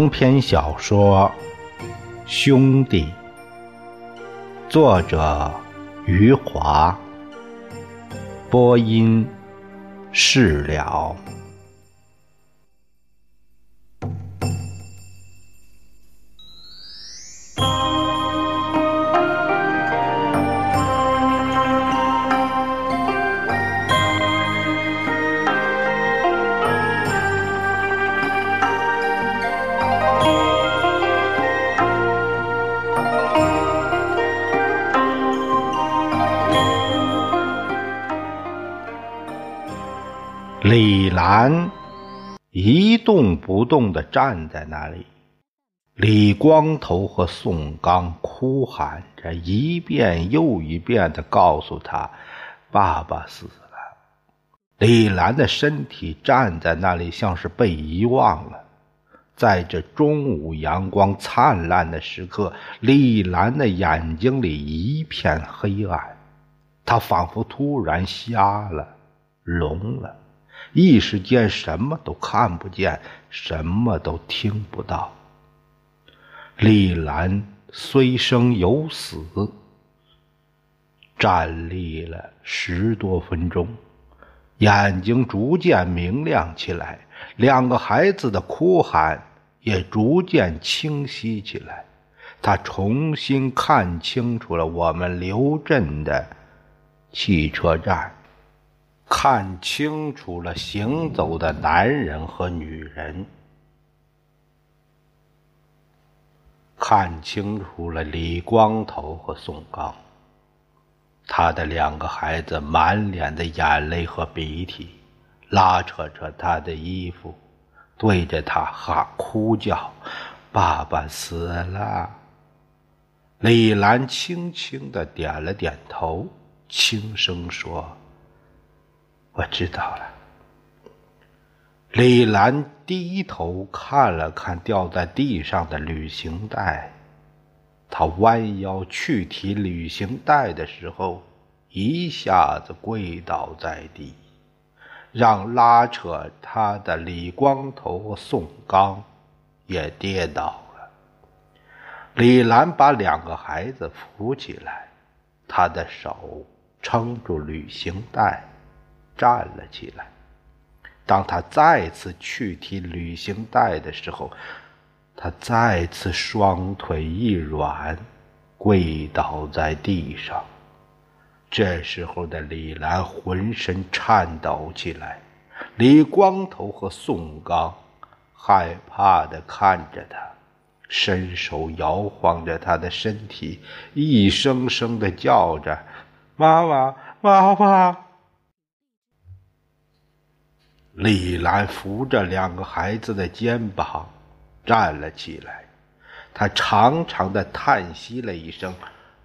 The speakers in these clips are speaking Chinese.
长篇小说《兄弟》，作者余华，播音释了。李兰一动不动地站在那里，李光头和宋刚哭喊着，一遍又一遍地告诉他：“爸爸死了。”李兰的身体站在那里，像是被遗忘了。在这中午阳光灿烂的时刻，李兰的眼睛里一片黑暗，她仿佛突然瞎了、聋了。一时间什么都看不见，什么都听不到。丽兰虽生犹死，站立了十多分钟，眼睛逐渐明亮起来，两个孩子的哭喊也逐渐清晰起来。他重新看清楚了我们刘镇的汽车站。看清楚了行走的男人和女人，看清楚了李光头和宋刚。他的两个孩子满脸的眼泪和鼻涕，拉扯着他的衣服，对着他喊哭叫：“爸爸死了。”李兰轻轻的点了点头，轻声说。我知道了。李兰低头看了看掉在地上的旅行袋，她弯腰去提旅行袋的时候，一下子跪倒在地，让拉扯她的李光头和宋刚也跌倒了。李兰把两个孩子扶起来，她的手撑住旅行袋。站了起来。当他再次去提旅行袋的时候，他再次双腿一软，跪倒在地上。这时候的李兰浑身颤抖起来，李光头和宋刚害怕的看着他，伸手摇晃着他的身体，一声声的叫着：“妈妈，妈妈。”李兰扶着两个孩子的肩膀，站了起来。她长长的叹息了一声，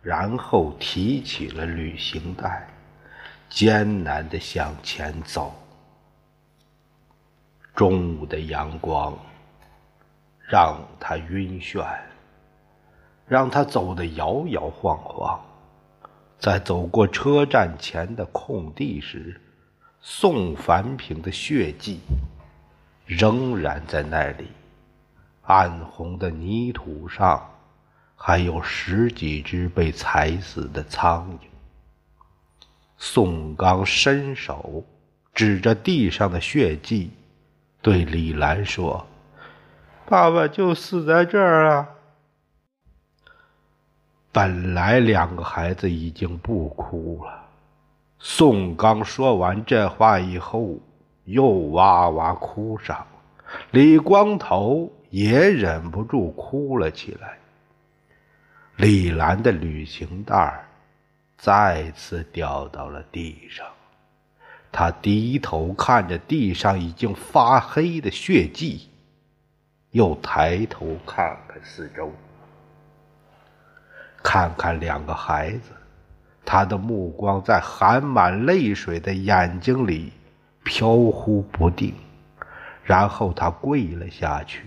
然后提起了旅行袋，艰难的向前走。中午的阳光让她晕眩，让她走得摇摇晃晃。在走过车站前的空地时，宋凡平的血迹仍然在那里，暗红的泥土上还有十几只被踩死的苍蝇。宋刚伸手指着地上的血迹，对李兰说：“爸爸就死在这儿啊！”本来两个孩子已经不哭了。宋刚说完这话以后，又哇哇哭上。李光头也忍不住哭了起来。李兰的旅行袋再次掉到了地上，他低头看着地上已经发黑的血迹，又抬头看看四周，看看两个孩子。他的目光在含满泪水的眼睛里飘忽不定，然后他跪了下去，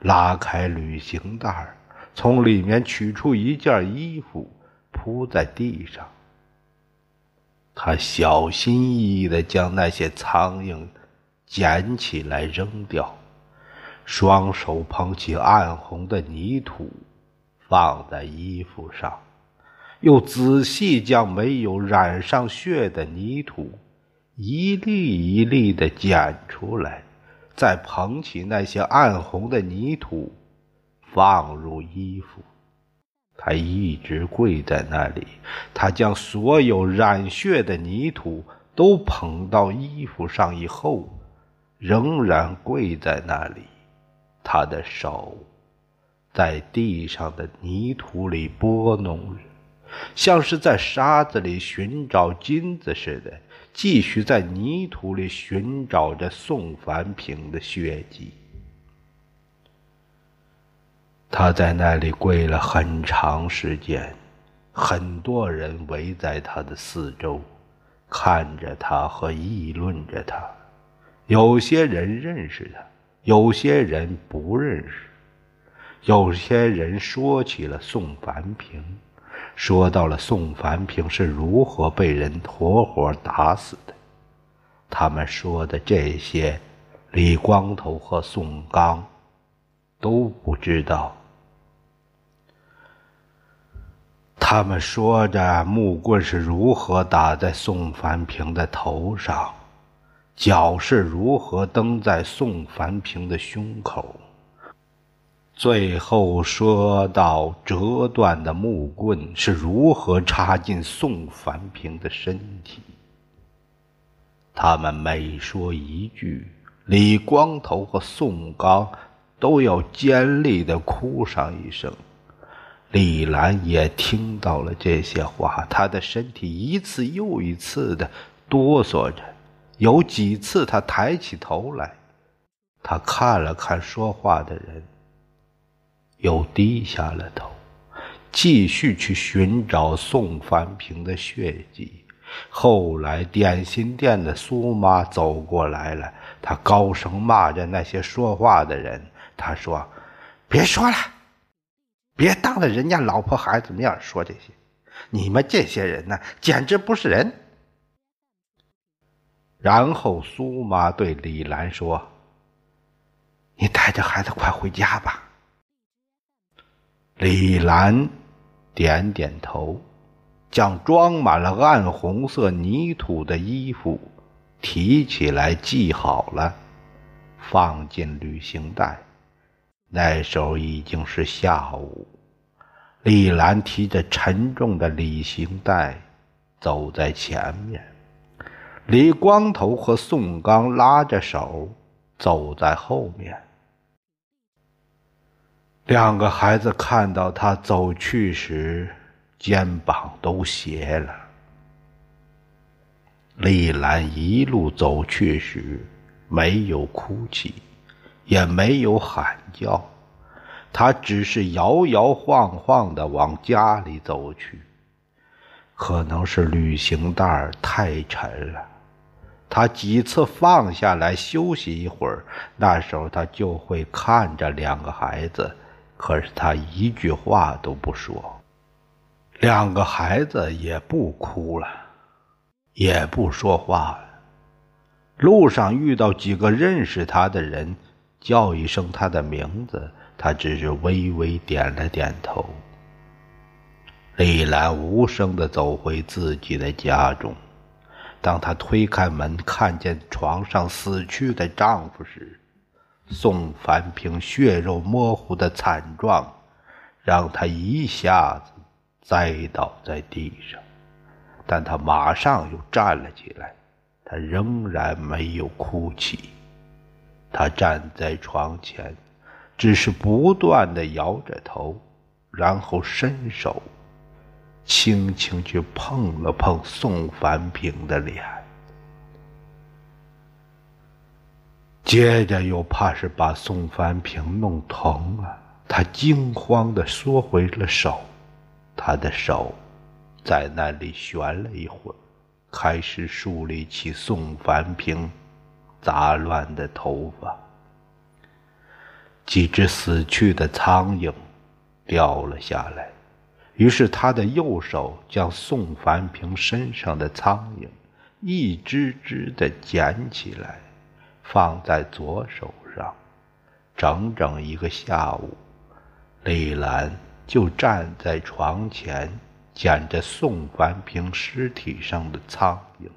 拉开旅行袋，从里面取出一件衣服铺在地上。他小心翼翼地将那些苍蝇捡起来扔掉，双手捧起暗红的泥土，放在衣服上，又仔细将没有染上血的泥土一粒一粒的捡出来，再捧起那些暗红的泥土，放入衣服。他一直跪在那里，他将所有染血的泥土都捧到衣服上以后，仍然跪在那里。他的手在地上的泥土里拨弄着，像是在沙子里寻找金子似的，继续在泥土里寻找着宋凡平的血迹。他在那里跪了很长时间，很多人围在他的四周，看着他和议论着他。有些人认识他，有些人不认识。有些人说起了宋凡平，说到了宋凡平是如何被人活活打死的。他们说的这些，李光头和宋刚都不知道。他们说着木棍是如何打在宋凡平的头上，脚是如何蹬在宋凡平的胸口，最后说到折断的木棍是如何插进宋凡平的身体。他们每说一句，李光头和宋刚都要尖利的哭上一声。李兰也听到了这些话，她的身体一次又一次的哆嗦着，有几次她抬起头来，她看了看说话的人，又低下了头，继续去寻找宋凡平的血迹。后来，点心店的苏妈走过来了，她高声骂着那些说话的人，她说：“别说了。”别当着人家老婆孩子面说这些，你们这些人呢，简直不是人。然后苏妈对李兰说：“你带着孩子快回家吧。”李兰点点头，将装满了暗红色泥土的衣服提起来系好了，放进旅行袋。那时候已经是下午，李兰提着沉重的旅行袋走在前面，李光头和宋刚拉着手走在后面。两个孩子看到他走去时，肩膀都斜了。李兰一路走去时，没有哭泣。也没有喊叫，她只是摇摇晃晃的往家里走去。可能是旅行袋太沉了，他几次放下来休息一会儿。那时候他就会看着两个孩子，可是他一句话都不说。两个孩子也不哭了，也不说话了。路上遇到几个认识他的人。叫一声他的名字，他只是微微点了点头。丽兰无声的走回自己的家中。当她推开门，看见床上死去的丈夫时，宋凡平血肉模糊的惨状，让他一下子栽倒在地上。但他马上又站了起来，他仍然没有哭泣。他站在床前，只是不断的摇着头，然后伸手，轻轻去碰了碰宋凡平的脸，接着又怕是把宋凡平弄疼了，他惊慌的缩回了手，他的手在那里悬了一会儿，开始梳理起宋凡平。杂乱的头发，几只死去的苍蝇掉了下来。于是，他的右手将宋凡平身上的苍蝇一只只的捡起来，放在左手上，整整一个下午，李兰就站在床前捡着宋凡平尸体上的苍蝇。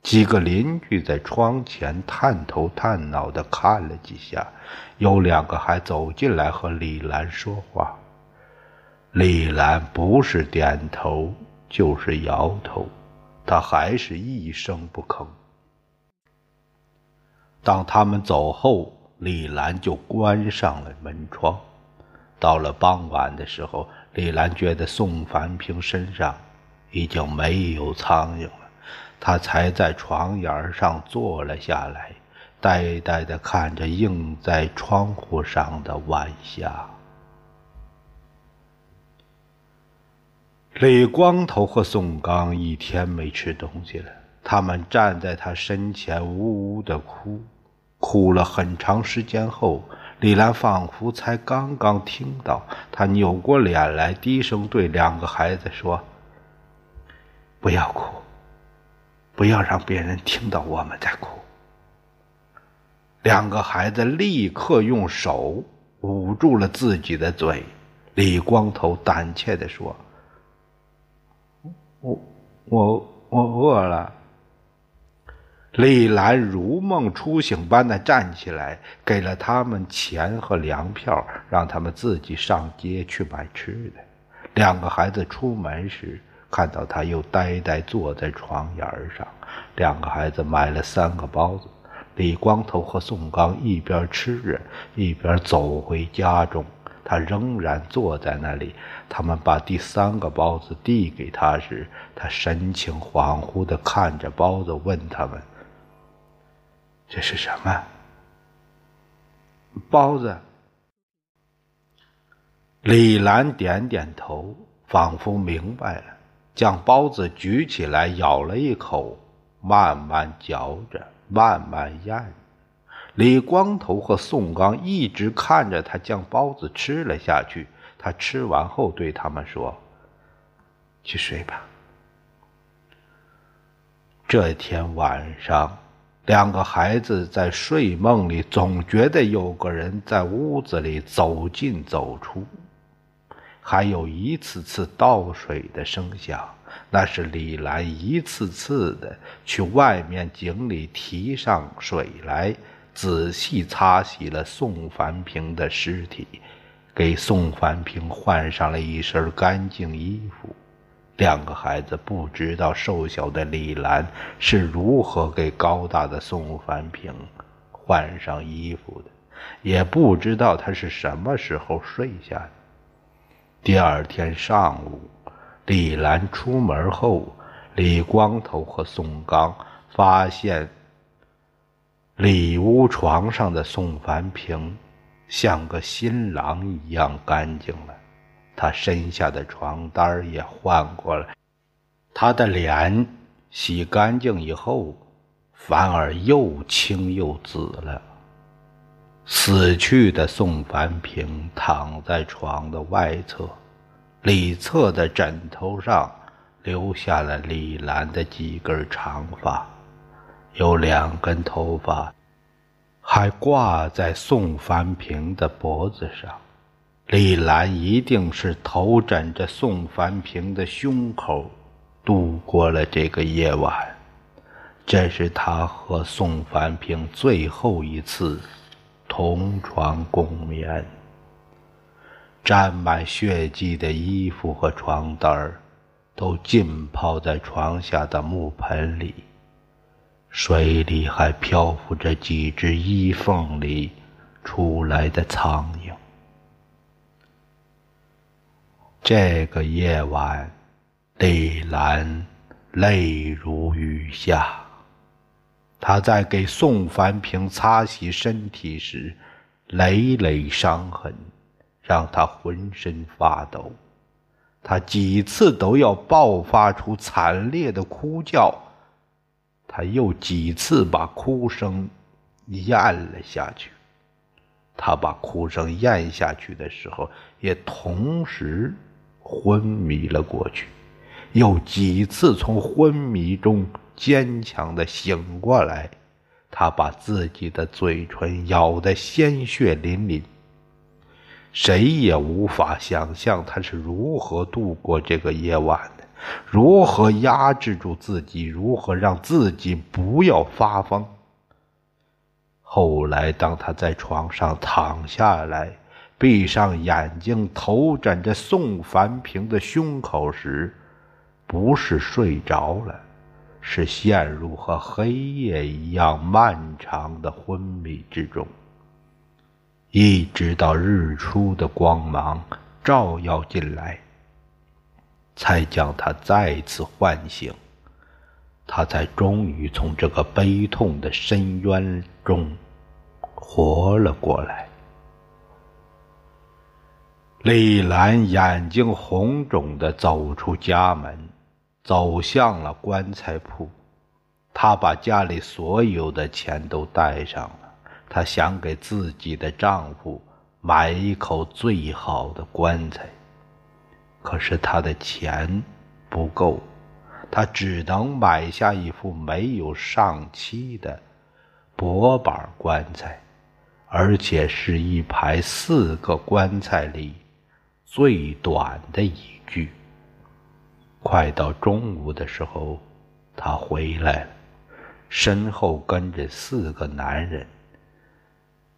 几个邻居在窗前探头探脑的看了几下，有两个还走进来和李兰说话。李兰不是点头就是摇头，她还是一声不吭。当他们走后，李兰就关上了门窗。到了傍晚的时候，李兰觉得宋凡平身上已经没有苍蝇了，她才在床沿上坐了下来，呆呆地看着映在窗户上的晚霞。李光头和宋刚一天没吃东西了，他们站在他身前呜呜的哭，哭了很长时间后，李兰仿佛才刚刚听到，她扭过脸来，低声对两个孩子说：“不要哭，不要让别人听到我们在哭。”两个孩子立刻用手捂住了自己的嘴。李光头胆怯地说。我我我饿了。李兰如梦初醒般的站起来，给了他们钱和粮票，让他们自己上街去买吃的。两个孩子出门时，看到他又呆呆坐在床沿上。两个孩子买了三个包子。李光头和宋刚一边吃着，一边走回家中。他仍然坐在那里。他们把第三个包子递给他时，他神情恍惚地看着包子，问他们：“这是什么？”包子。李兰点点头，仿佛明白了，将包子举起来，咬了一口，慢慢嚼着，慢慢咽。李光头和宋刚一直看着他将包子吃了下去。他吃完后对他们说：“去睡吧。”这天晚上，两个孩子在睡梦里总觉得有个人在屋子里走进走出，还有一次次倒水的声响，那是李兰一次次的去外面井里提上水来。仔细擦洗了宋凡平的尸体，给宋凡平换上了一身干净衣服。两个孩子不知道瘦小的李兰是如何给高大的宋凡平换上衣服的，也不知道他是什么时候睡下的。第二天上午，李兰出门后，李光头和宋刚发现。里屋床上的宋凡平，像个新郎一样干净了。他身下的床单也换过了，他的脸洗干净以后，反而又青又紫了。死去的宋凡平躺在床的外侧，里侧的枕头上留下了李兰的几根长发。有两根头发，还挂在宋凡平的脖子上。李兰一定是头枕着宋凡平的胸口度过了这个夜晚，这是他和宋凡平最后一次同床共眠。沾满血迹的衣服和床单都浸泡在床下的木盆里。水里还漂浮着几只衣缝里出来的苍蝇。这个夜晚，李兰泪如雨下。她在给宋凡平擦洗身体时，累累伤痕让她浑身发抖。她几次都要爆发出惨烈的哭叫。他又几次把哭声咽了下去。他把哭声咽下去的时候，也同时昏迷了过去。又几次从昏迷中坚强的醒过来。他把自己的嘴唇咬得鲜血淋淋。谁也无法想象他是如何度过这个夜晚的，如何压制住自己，如何让自己不要发疯。后来，当他在床上躺下来，闭上眼睛，头枕着宋凡平的胸口时，不是睡着了，是陷入和黑夜一样漫长的昏迷之中。一直到日出的光芒照耀进来，才将他再次唤醒，他才终于从这个悲痛的深渊中活了过来。李兰眼睛红肿的走出家门，走向了棺材铺，她把家里所有的钱都带上了。她想给自己的丈夫买一口最好的棺材，可是她的钱不够，她只能买下一副没有上漆的薄板棺材，而且是一排四个棺材里最短的一句。快到中午的时候，她回来了，身后跟着四个男人。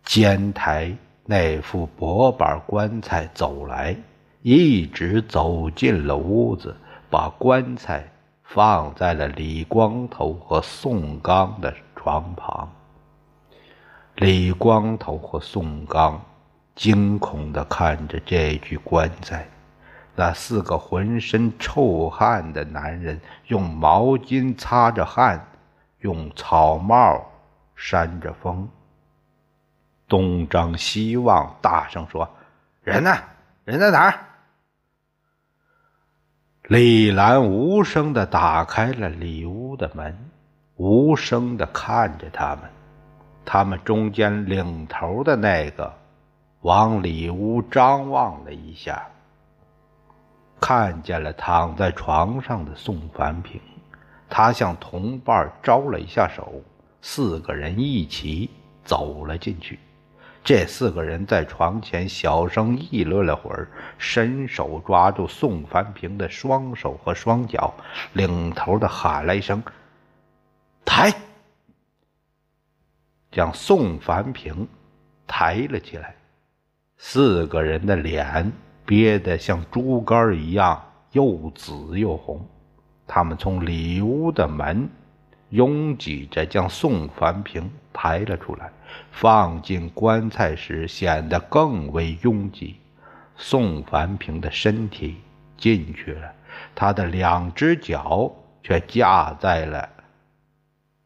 肩抬那副薄板棺材走来，一直走进了屋子，把棺材放在了李光头和宋刚的床旁。李光头和宋刚惊恐地看着这具棺材，那四个浑身臭汗的男人用毛巾擦着汗，用草帽扇着风。东张西望，大声说：“人呢？人在哪儿？”李兰无声的打开了里屋的门，无声的看着他们。他们中间领头的那个往里屋张望了一下，看见了躺在床上的宋凡平，他向同伴招了一下手，四个人一起走了进去。这四个人在床前小声议论了会儿，伸手抓住宋凡平的双手和双脚，领头的喊了一声：“抬！”将宋凡平抬了起来。四个人的脸憋得像猪肝一样，又紫又红。他们从里屋的门。拥挤着将宋凡平抬了出来，放进棺材时显得更为拥挤。宋凡平的身体进去了，他的两只脚却架在了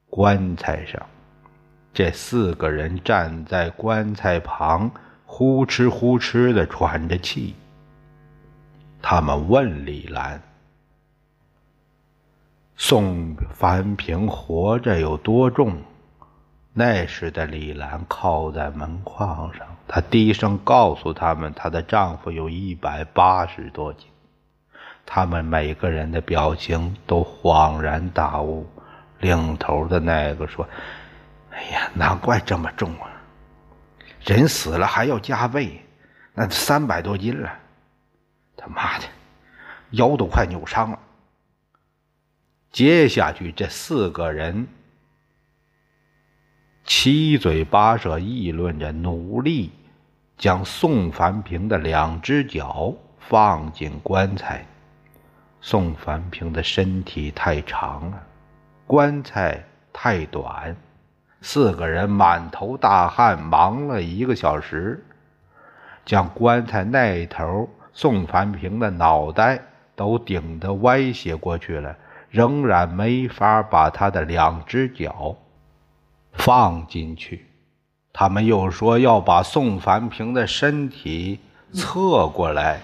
棺材上。这四个人站在棺材旁，呼哧呼哧的喘着气。他们问李兰。宋凡平活着有多重？那时的李兰靠在门框上，她低声告诉他们，她的丈夫有一百八十多斤。他们每个人的表情都恍然大悟。领头的那个说：“哎呀，难怪这么重啊！人死了还要加倍，那三百多斤了。他妈的，腰都快扭伤了。”接下去，这四个人七嘴八舌议论着，努力将宋凡平的两只脚放进棺材。宋凡平的身体太长了，棺材太短。四个人满头大汗，忙了一个小时，将棺材那头宋凡平的脑袋都顶得歪斜过去了。仍然没法把他的两只脚放进去。他们又说要把宋凡平的身体侧过来，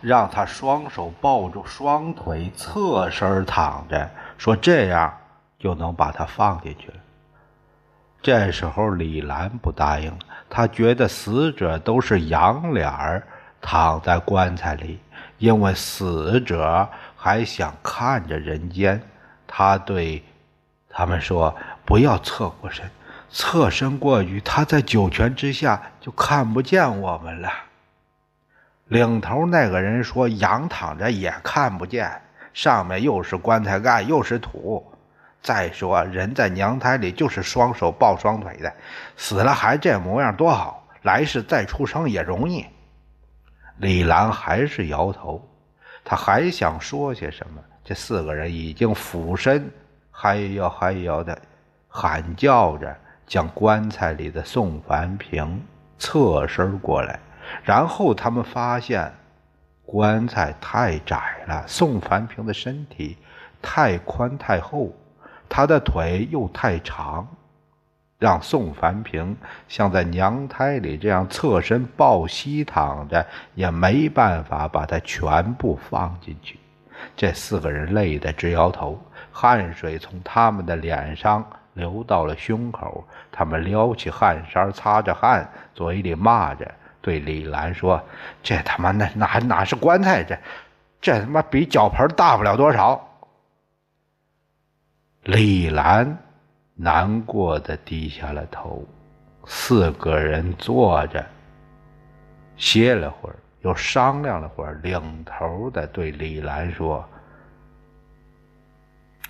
让他双手抱住双腿，侧身躺着，说这样就能把他放进去了。这时候李兰不答应了，她觉得死者都是仰脸躺在棺材里，因为死者。还想看着人间，他对他们说：“不要侧过身，侧身过去，他在九泉之下就看不见我们了。领头那个人说：“仰躺着也看不见，上面又是棺材盖，又是土。再说人在娘胎里就是双手抱双腿的，死了还这模样多好，来世再出生也容易。”李兰还是摇头，他还想说些什么，这四个人已经俯身，嗨哟嗨哟的喊叫着。将棺材里的宋凡平侧身过来，然后他们发现棺材太窄了，宋凡平的身体太宽太厚，他的腿又太长，让宋凡平像在娘胎里这样侧身抱膝躺着，也没办法把他全部放进去。这四个人累得直摇头，汗水从他们的脸上。流到了胸口，他们撩起汗衫，擦着汗，嘴里骂着，对李兰说：“这他妈那哪哪是棺材？这这他妈比脚盆大不了多少。”李兰难过的低下了头。四个人坐着，歇了会儿，又商量了会儿，领头的对李兰说：“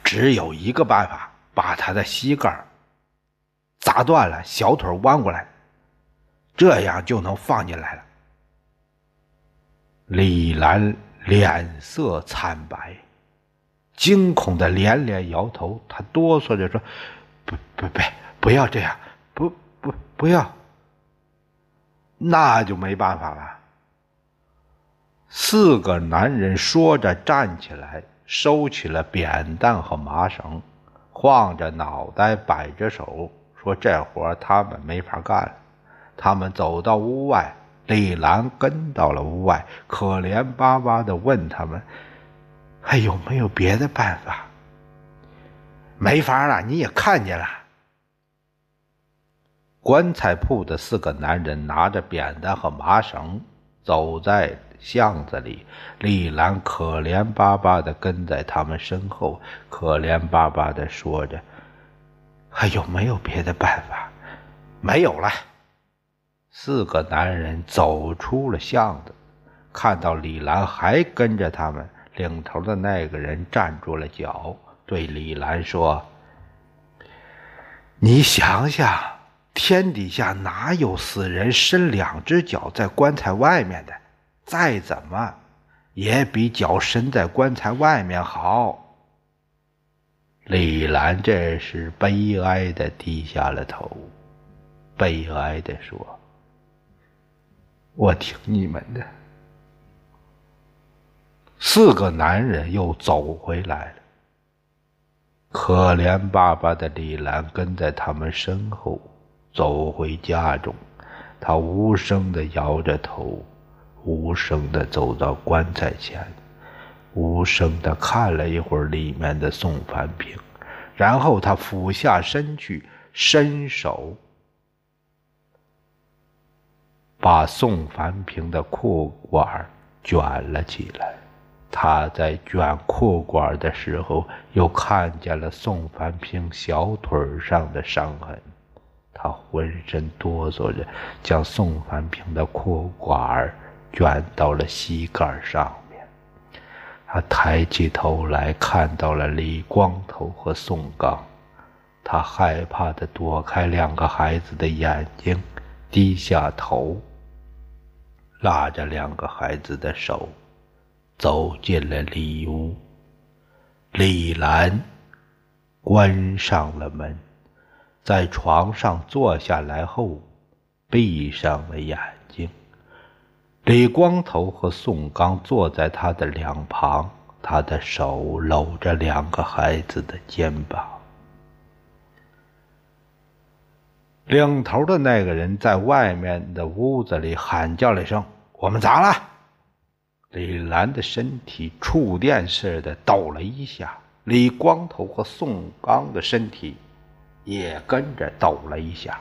只有一个办法。”把他的膝盖砸断了，小腿弯过来，这样就能放进来了。李兰脸色惨白，惊恐的连连摇头。他哆嗦着说：“不不不，不要这样，不不不要。”那就没办法了。四个男人说着站起来，收起了扁担和麻绳。晃着脑袋，摆着手，说：“这活他们没法干了。”他们走到屋外，李兰跟到了屋外，可怜巴巴的问他们：“还有没有别的办法？”“没法了，你也看见了。”棺材铺的四个男人拿着扁担和麻绳，走在。巷子里，丽兰可怜巴巴的跟在他们身后，可怜巴巴的说着：“还有没有别的办法？”“没有了。”四个男人走出了巷子，看到李兰还跟着他们，领头的那个人站住了脚，对李兰说：“你想想，天底下哪有死人伸两只脚在棺材外面的？”再怎么，也比脚伸在棺材外面好。李兰这时悲哀的低下了头，悲哀的说：“我听你们的。”四个男人又走回来了，可怜巴巴的李兰跟在他们身后走回家中，他无声的摇着头。无声的走到棺材前，无声的看了一会儿里面的宋凡平，然后他俯下身去，伸手把宋凡平的裤管卷了起来。他在卷裤管的时候，又看见了宋凡平小腿上的伤痕。他浑身哆嗦着，将宋凡平的裤管卷到了膝盖上面，他抬起头来看到了李光头和宋刚，他害怕的躲开两个孩子的眼睛，低下头，拉着两个孩子的手，走进了里屋。李兰关上了门，在床上坐下来后，闭上了眼睛。李光头和宋刚坐在他的两旁，他的手搂着两个孩子的肩膀。领头的那个人在外面的屋子里喊叫了一声：“我们砸了！”李兰的身体触电似的抖了一下，李光头和宋刚的身体也跟着抖了一下。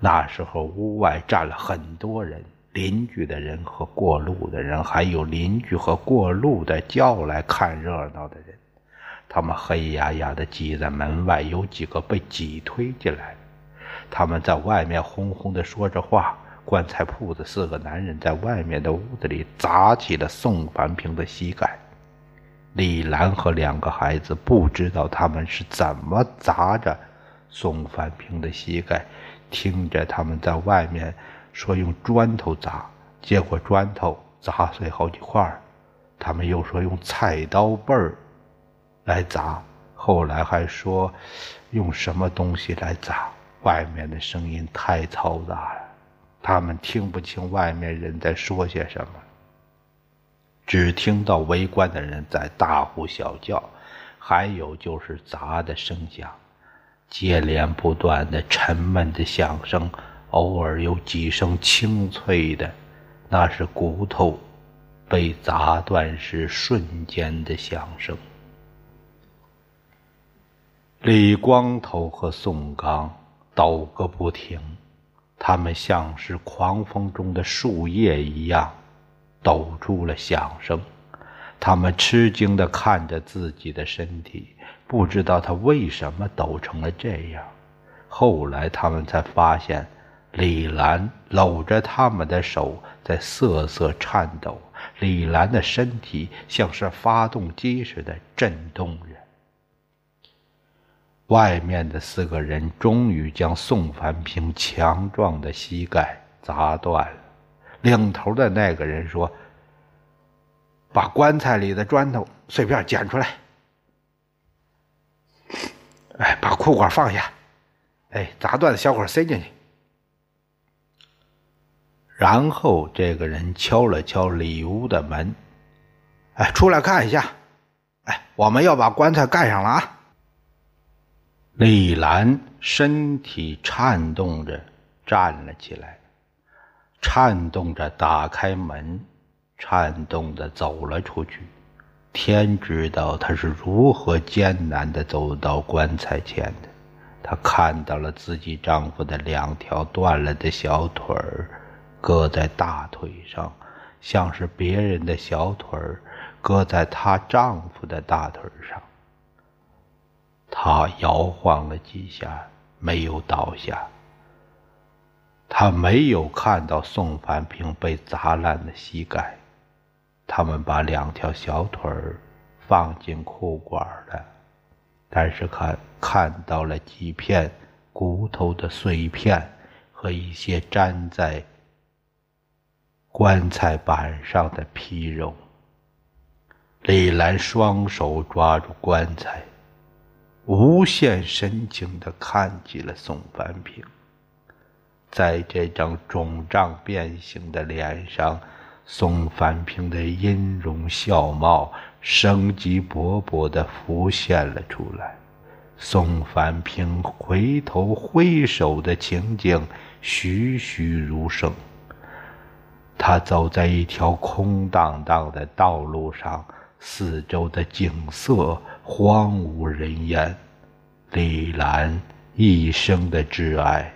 那时候，屋外站了很多人。邻居的人和过路的人，还有邻居和过路的叫来看热闹的人，他们黑压压的挤在门外，有几个被挤推进来，他们在外面轰轰的说着话。棺材铺的四个男人在外面的屋子里砸起了宋凡平的膝盖。李兰和两个孩子不知道他们是怎么砸着宋凡平的膝盖，听着他们在外面说用砖头砸，结果砖头砸碎好几块儿他们又说用菜刀背儿来砸，后来还说用什么东西来砸。外面的声音太嘈杂了，他们听不清外面人在说些什么，只听到围观的人在大呼小叫，还有就是砸的声响，接连不断的沉闷的响声，偶尔有几声清脆的，那是骨头被砸断时瞬间的响声。李光头和宋刚。抖个不停，他们像是狂风中的树叶一样，抖出了响声。他们吃惊地看着自己的身体，不知道他为什么抖成了这样。后来他们才发现，李兰搂着他们的手在瑟瑟颤抖，李兰的身体像是发动机似的震动。外面的四个人终于将宋凡平强壮的膝盖砸断了。领头的那个人说：“把棺材里的砖头碎片捡出来，哎，把裤管放下，哎，砸断的小口塞进去。”然后这个人敲了敲里屋的门：“哎，出来看一下，哎，我们要把棺材盖上了啊。”李兰身体颤动着站了起来，颤动着打开门，颤动着走了出去。天知道她是如何艰难地走到棺材前的。她看到了自己丈夫的两条断了的小腿儿，搁在大腿上，像是别人的小腿儿搁在她丈夫的大腿上。他摇晃了几下，没有倒下。他没有看到宋凡平被砸烂的膝盖。他们把两条小腿放进裤管了，但是看看到了几片骨头的碎片和一些粘在棺材板上的皮肉。李兰双手抓住棺材。无限深情地看起了宋凡平，在这张肿胀变形的脸上，宋凡平的音容笑貌生机勃勃地浮现了出来。宋凡平回头挥手的情景栩栩如生。他走在一条空荡荡的道路上。四周的景色荒无人烟，李兰一生的挚爱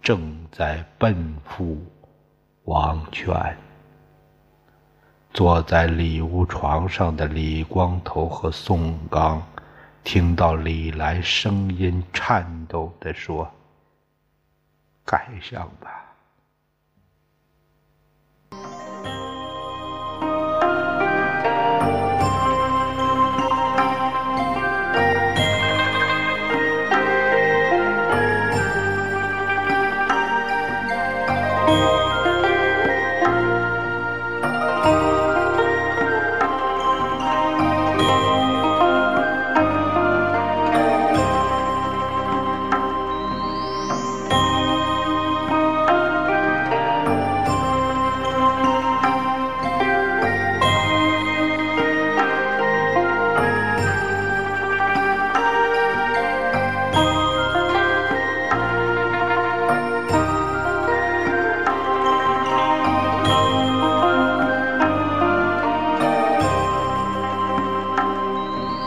正在奔赴王泉。坐在里屋床上的李光头和宋刚，听到李兰声音颤抖地说：“盖上吧。”